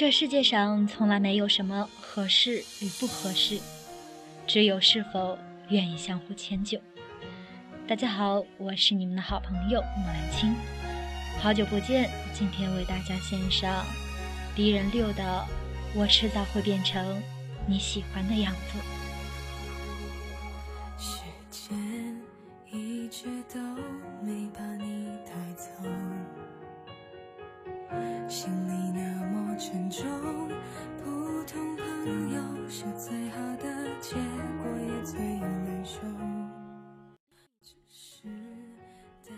这世界上从来没有什么合适与不合适，只有是否愿意相互迁就。大家好，我是你们的好朋友木兰青，好久不见，今天为大家献上敌人六的《我迟早会变成你喜欢的样子》。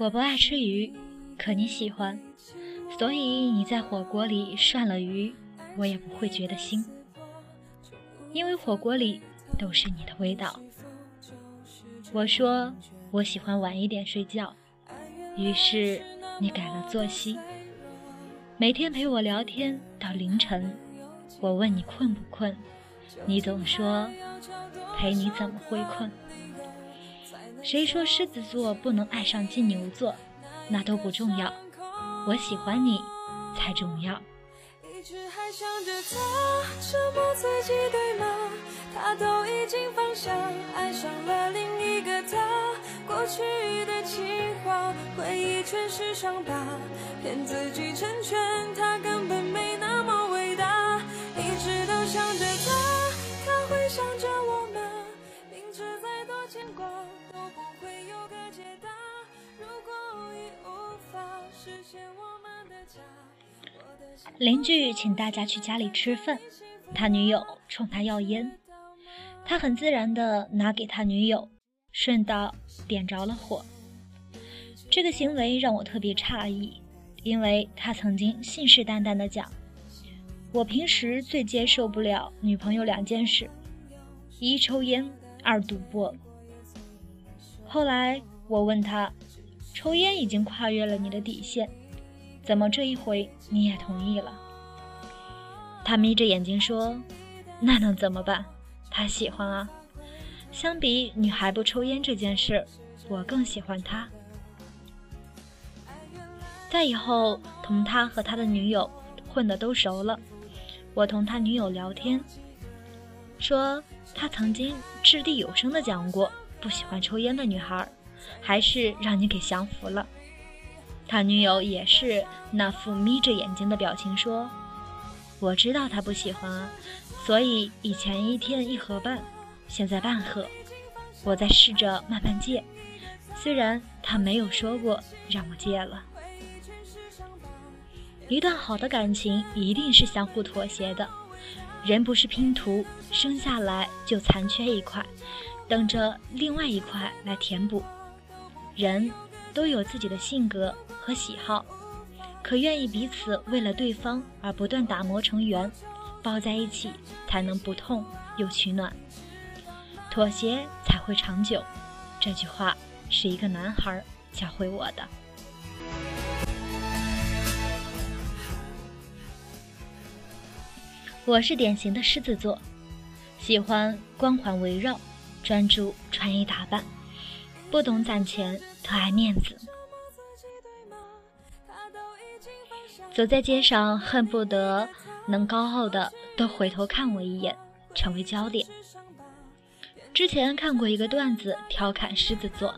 我不爱吃鱼，可你喜欢，所以你在火锅里涮了鱼，我也不会觉得腥，因为火锅里都是你的味道。我说我喜欢晚一点睡觉，于是你改了作息，每天陪我聊天到凌晨。我问你困不困，你总说陪你怎么会困。谁说狮子座不能爱上金牛座？那都不重要，我喜欢你才重要。一直还想着他，折磨自己对吗？他都已经放下，爱上了另一个他。过去的情话，回忆全是伤疤，骗自己成全他，根本没那么伟大。一直都想着他，他会想着我吗？明知再多牵挂。会有个解答。如果已无法实现我们的家邻居请大家去家里吃饭，他女友冲他要烟，他很自然的拿给他女友，顺道点着了火。这个行为让我特别诧异，因为他曾经信誓旦旦的讲：“我平时最接受不了女朋友两件事，一抽烟，二赌博。”后来我问他，抽烟已经跨越了你的底线，怎么这一回你也同意了？他眯着眼睛说：“那能怎么办？他喜欢啊。相比女孩不抽烟这件事，我更喜欢他。”在以后同他和他的女友混得都熟了，我同他女友聊天，说他曾经掷地有声的讲过。不喜欢抽烟的女孩，还是让你给降服了。他女友也是那副眯着眼睛的表情，说：“我知道他不喜欢啊，所以以前一天一盒半，现在半盒，我在试着慢慢戒。虽然他没有说过让我戒了。一段好的感情一定是相互妥协的，人不是拼图，生下来就残缺一块。”等着另外一块来填补。人都有自己的性格和喜好，可愿意彼此为了对方而不断打磨成圆，抱在一起才能不痛又取暖，妥协才会长久。这句话是一个男孩教会我的。我是典型的狮子座，喜欢光环围绕。专注穿衣打扮，不懂攒钱，特爱面子。走在街上，恨不得能高傲的都回头看我一眼，成为焦点。之前看过一个段子，调侃狮子座。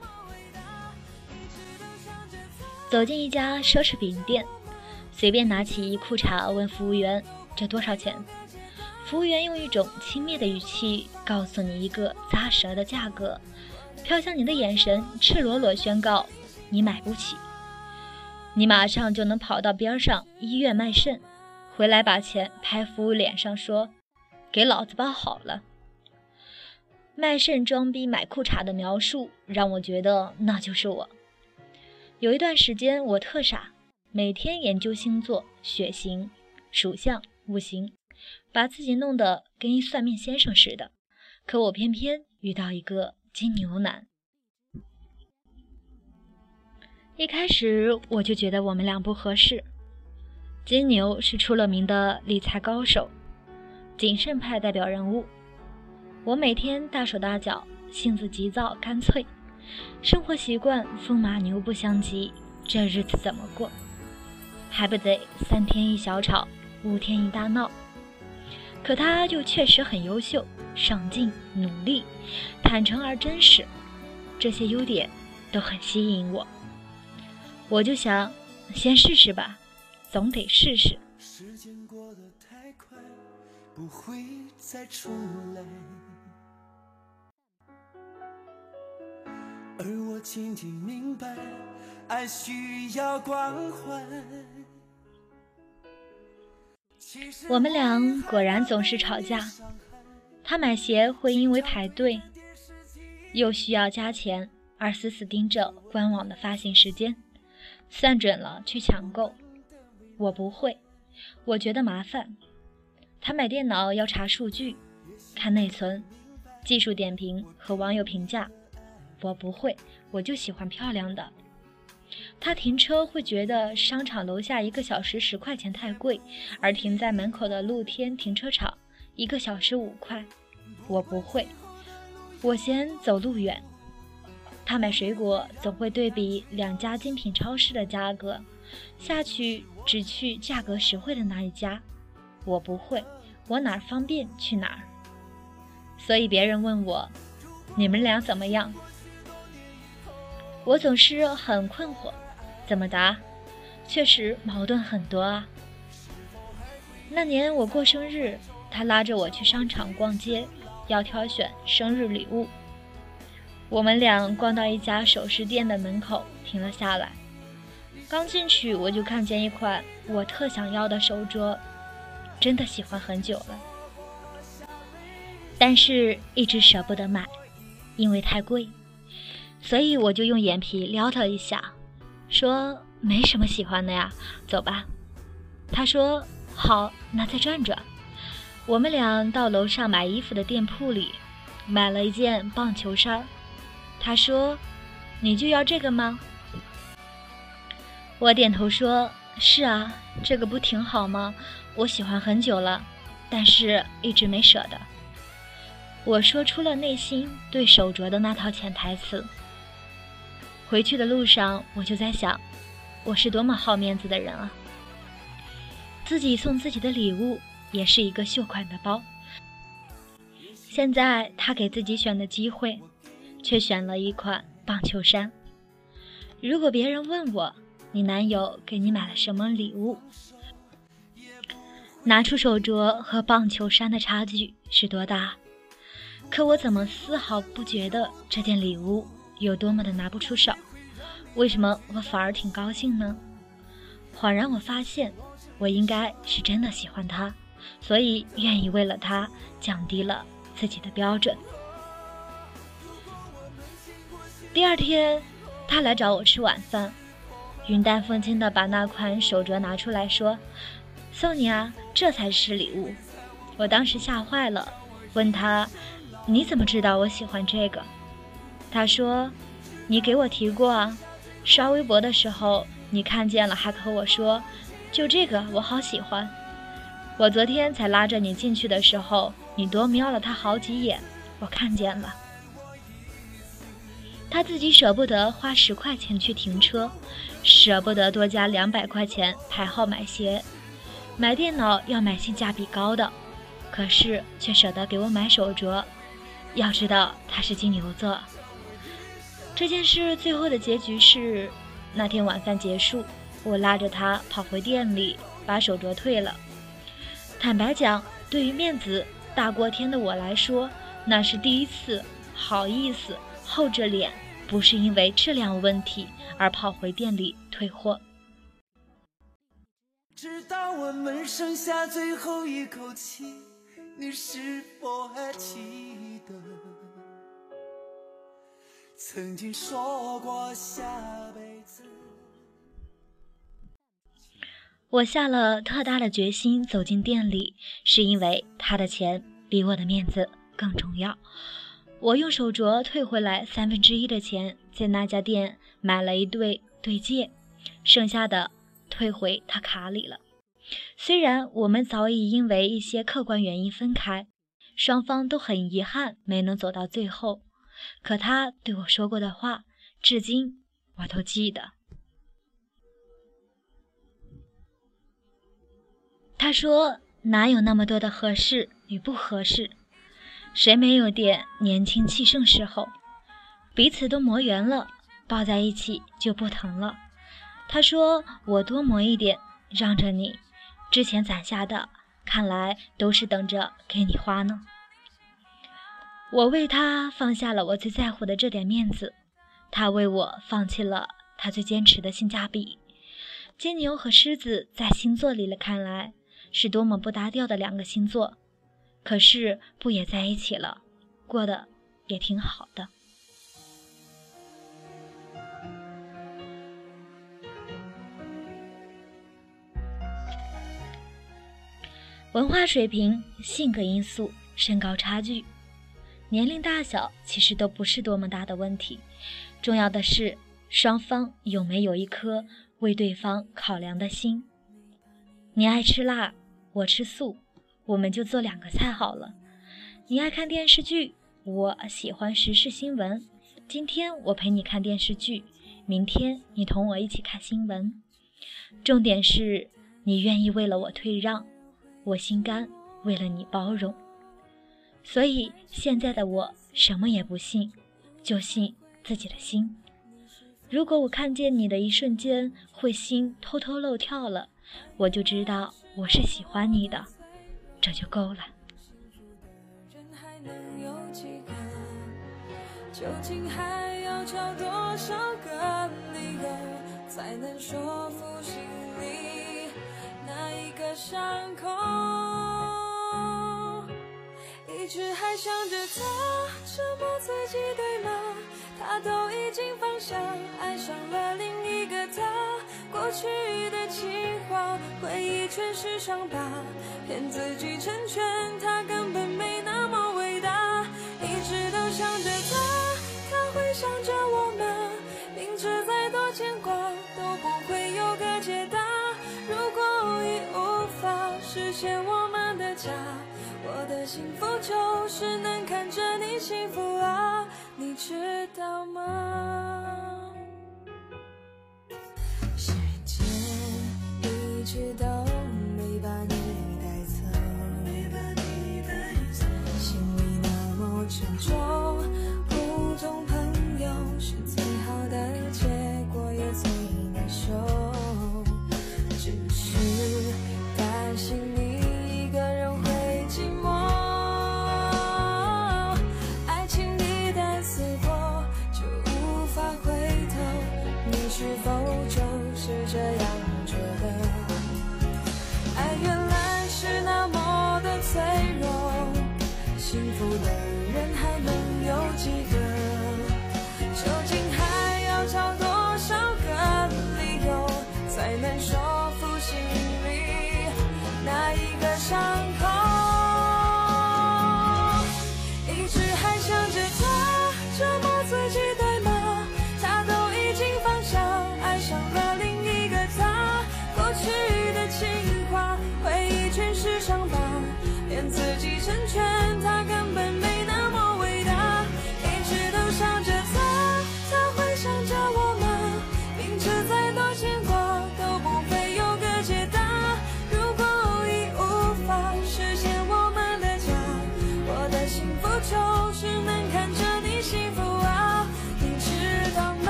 走进一家奢侈品店，随便拿起一裤衩，问服务员：“这多少钱？”服务员用一种轻蔑的语气告诉你一个扎舌的价格，飘向你的眼神赤裸裸宣告你买不起。你马上就能跑到边上医院卖肾，回来把钱拍服务脸上说：“给老子包好了。”卖肾装逼买裤衩的描述让我觉得那就是我。有一段时间我特傻，每天研究星座、血型、属相、五行。把自己弄得跟一算命先生似的，可我偏偏遇到一个金牛男。一开始我就觉得我们俩不合适，金牛是出了名的理财高手，谨慎派代表人物。我每天大手大脚，性子急躁干脆，生活习惯风马牛不相及，这日子怎么过？还不得三天一小吵，五天一大闹？可他就确实很优秀，上进、努力、坦诚而真实，这些优点都很吸引我。我就想，先试试吧，总得试试。时间过得太快，不会再重来。而我渐渐明白，爱需要关怀。我们俩果然总是吵架。他买鞋会因为排队，又需要加钱，而死死盯着官网的发行时间。算准了去抢购，我不会，我觉得麻烦。他买电脑要查数据、看内存、技术点评和网友评价，我不会，我就喜欢漂亮的。他停车会觉得商场楼下一个小时十块钱太贵，而停在门口的露天停车场一个小时五块，我不会，我嫌走路远。他买水果总会对比两家精品超市的价格，下去只去价格实惠的那一家。我不会，我哪儿方便去哪儿。所以别人问我，你们俩怎么样？我总是很困惑，怎么答？确实矛盾很多啊。那年我过生日，他拉着我去商场逛街，要挑选生日礼物。我们俩逛到一家首饰店的门口，停了下来。刚进去，我就看见一款我特想要的手镯，真的喜欢很久了，但是一直舍不得买，因为太贵。所以我就用眼皮撩他一下，说没什么喜欢的呀，走吧。他说好，那再转转。我们俩到楼上买衣服的店铺里，买了一件棒球衫。他说：“你就要这个吗？”我点头说：“是啊，这个不挺好吗？我喜欢很久了，但是一直没舍得。”我说出了内心对手镯的那套潜台词。回去的路上，我就在想，我是多么好面子的人啊！自己送自己的礼物也是一个秀款的包，现在他给自己选的机会。却选了一款棒球衫。如果别人问我，你男友给你买了什么礼物？拿出手镯和棒球衫的差距是多大？可我怎么丝毫不觉得这件礼物有多么的拿不出手？为什么我反而挺高兴呢？恍然我发现，我应该是真的喜欢他，所以愿意为了他降低了自己的标准。第二天，他来找我吃晚饭，云淡风轻地把那款手镯拿出来说：“送你啊，这才是礼物。”我当时吓坏了，问他：“你怎么知道我喜欢这个？”他说：“你给我提过啊，刷微博的时候你看见了，还和我说，就这个我好喜欢。我昨天才拉着你进去的时候，你多瞄了他好几眼，我看见了。”他自己舍不得花十块钱去停车，舍不得多加两百块钱排号买鞋，买电脑要买性价比高的，可是却舍得给我买手镯。要知道他是金牛座。这件事最后的结局是，那天晚饭结束，我拉着他跑回店里把手镯退了。坦白讲，对于面子大过天的我来说，那是第一次好意思厚着脸。不是因为质量问题而跑回店里退货。直到我们剩下最后一口气，你是否还记曾经说过下辈子？我下了特大的决心走进店里，是因为他的钱比我的面子更重要。我用手镯退回来三分之一的钱，在那家店买了一对对戒，剩下的退回他卡里了。虽然我们早已因为一些客观原因分开，双方都很遗憾没能走到最后，可他对我说过的话，至今我都记得。他说：“哪有那么多的合适与不合适？谁没有点年轻气盛时候？彼此都磨圆了，抱在一起就不疼了。”他说：“我多磨一点，让着你。”之前攒下的，看来都是等着给你花呢。我为他放下了我最在乎的这点面子，他为我放弃了他最坚持的性价比。金牛和狮子在星座里了看来是多么不搭调的两个星座，可是不也在一起了，过得也挺好的。文化水平、性格因素、身高差距、年龄大小，其实都不是多么大的问题。重要的是双方有没有一颗为对方考量的心。你爱吃辣，我吃素，我们就做两个菜好了。你爱看电视剧，我喜欢时事新闻。今天我陪你看电视剧，明天你同我一起看新闻。重点是你愿意为了我退让。我心甘，为了你包容，所以现在的我什么也不信，就信自己的心。如果我看见你的一瞬间会心偷偷漏跳了，我就知道我是喜欢你的，这就够了。究竟还要找多少个理由，才能说服心里那一个伤口？一直还想着他，折磨自己对吗？他都已经放下，爱上了另一个他。过去的情话，回忆全是伤疤，骗自己成全他，根本没那么伟大。一直都想着他，他会想着我吗？明知再多牵挂都不会有个解答。如果已无法实现我们的家。我的幸福就是能看着你幸福啊，你知道吗？时间一直都没把你带走，心里那么沉重，难说。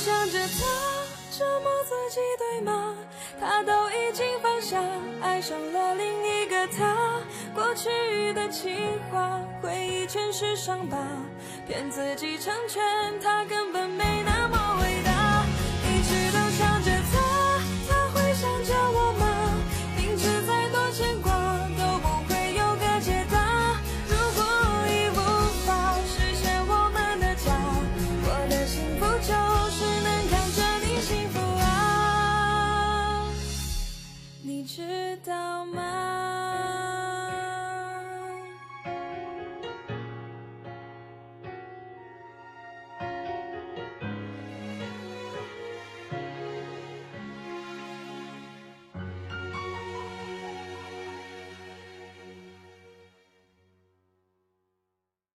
想着他折磨自己对吗他都已经放下，爱上了另一个他。过去的情话，回忆全是伤疤，骗自己成全他，根本没那么